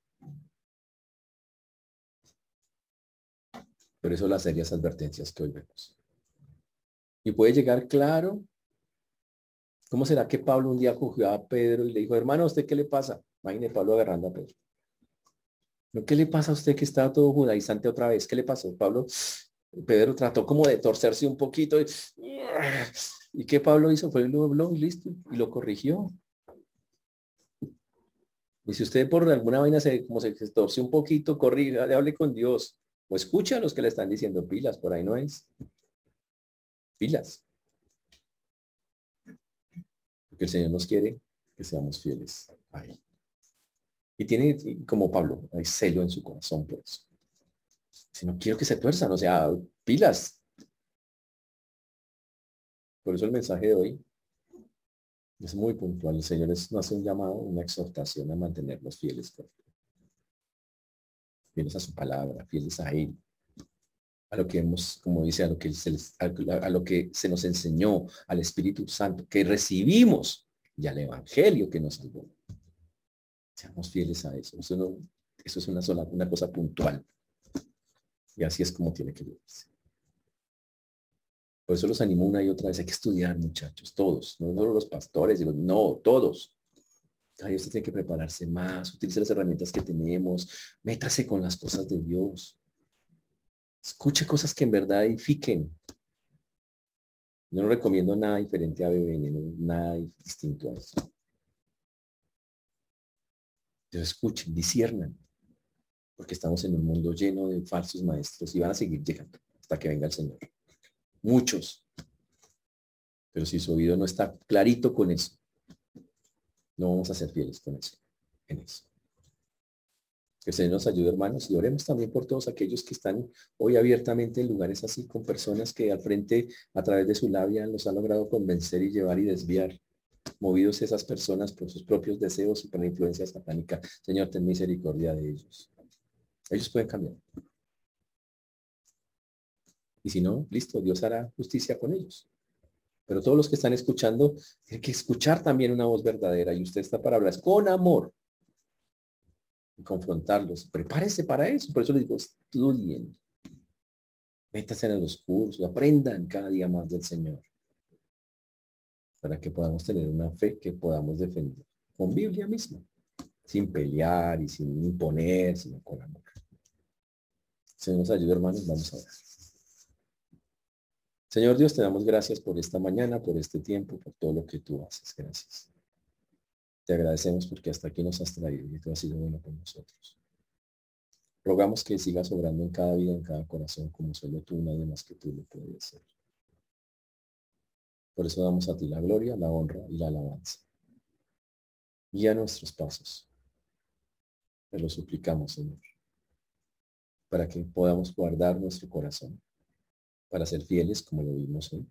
Por eso las serias advertencias que hoy vemos. Y puede llegar claro. ¿Cómo será que Pablo un día cogió a Pedro y le dijo, hermano, ¿a usted qué le pasa? Imagine Pablo agarrando a Pedro. ¿Qué le pasa a usted que está todo judaizante otra vez? ¿Qué le pasó? Pablo, Pedro trató como de torcerse un poquito. Y, ¿y qué Pablo hizo? Fue lo habló y listo. Y lo corrigió. Y si usted por alguna vaina se, como se torce un poquito, corrija, le hable con Dios. O escucha a los que le están diciendo pilas, por ahí no es. pilas. Porque el Señor nos quiere que seamos fieles. Y tiene, como Pablo, hay celo en su corazón por eso. Si no quiero que se tuerzan, o sea, pilas. Por eso el mensaje de hoy es muy puntual. El Señor es, no hace un llamado, una exhortación a mantenernos fieles. Fieles a su palabra, fieles a Él. A lo que hemos, como dice, a lo que se, a lo que se nos enseñó, al Espíritu Santo, que recibimos y al Evangelio que nos salvó. Seamos fieles a eso. Eso, no, eso es una sola, una cosa puntual. Y así es como tiene que vivirse. Por eso los animo una y otra vez. Hay que estudiar, muchachos, todos. No solo los pastores, no, todos. Cada usted tiene que prepararse más, utilice las herramientas que tenemos, métase con las cosas de Dios. Escuche cosas que en verdad edifiquen. No recomiendo nada diferente a BBN, nada distinto a eso. Pero escuchen, disiernan, porque estamos en un mundo lleno de falsos maestros y van a seguir llegando hasta que venga el Señor. Muchos. Pero si su oído no está clarito con eso, no vamos a ser fieles con eso. Que el Señor nos ayude, hermanos, y oremos también por todos aquellos que están hoy abiertamente en lugares así, con personas que al frente, a través de su labia, los han logrado convencer y llevar y desviar movidos esas personas por sus propios deseos y por la influencia satánica. Señor, ten misericordia de ellos. Ellos pueden cambiar. Y si no, listo, Dios hará justicia con ellos. Pero todos los que están escuchando, tienen que escuchar también una voz verdadera y usted está para hablar con amor y confrontarlos. Prepárese para eso. Por eso les digo, estudien. Métanse en los cursos, aprendan cada día más del Señor para que podamos tener una fe que podamos defender con Biblia misma, sin pelear y sin imponer, sino con amor. Señor nos ayude, hermanos, vamos a ver. Señor Dios, te damos gracias por esta mañana, por este tiempo, por todo lo que tú haces. Gracias. Te agradecemos porque hasta aquí nos has traído y tú has sido bueno con nosotros. Rogamos que sigas obrando en cada vida, en cada corazón, como solo tú, nadie más que tú lo puedes hacer. Por eso damos a ti la gloria, la honra y la alabanza. Guía nuestros pasos. Te lo suplicamos, Señor, para que podamos guardar nuestro corazón, para ser fieles como lo vimos hoy.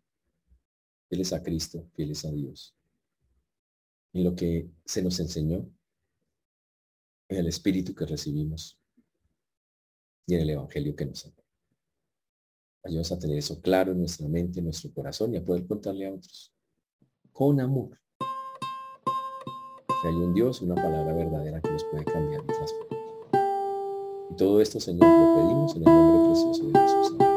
Fieles a Cristo, fieles a Dios. En lo que se nos enseñó, en el Espíritu que recibimos y en el Evangelio que nos amó. Ayúdanos a tener eso claro en nuestra mente, en nuestro corazón y a poder contarle a otros. Con amor. Que hay un Dios, una palabra verdadera que nos puede cambiar y transformar. Todo esto, Señor, lo pedimos en el nombre precioso de Jesús.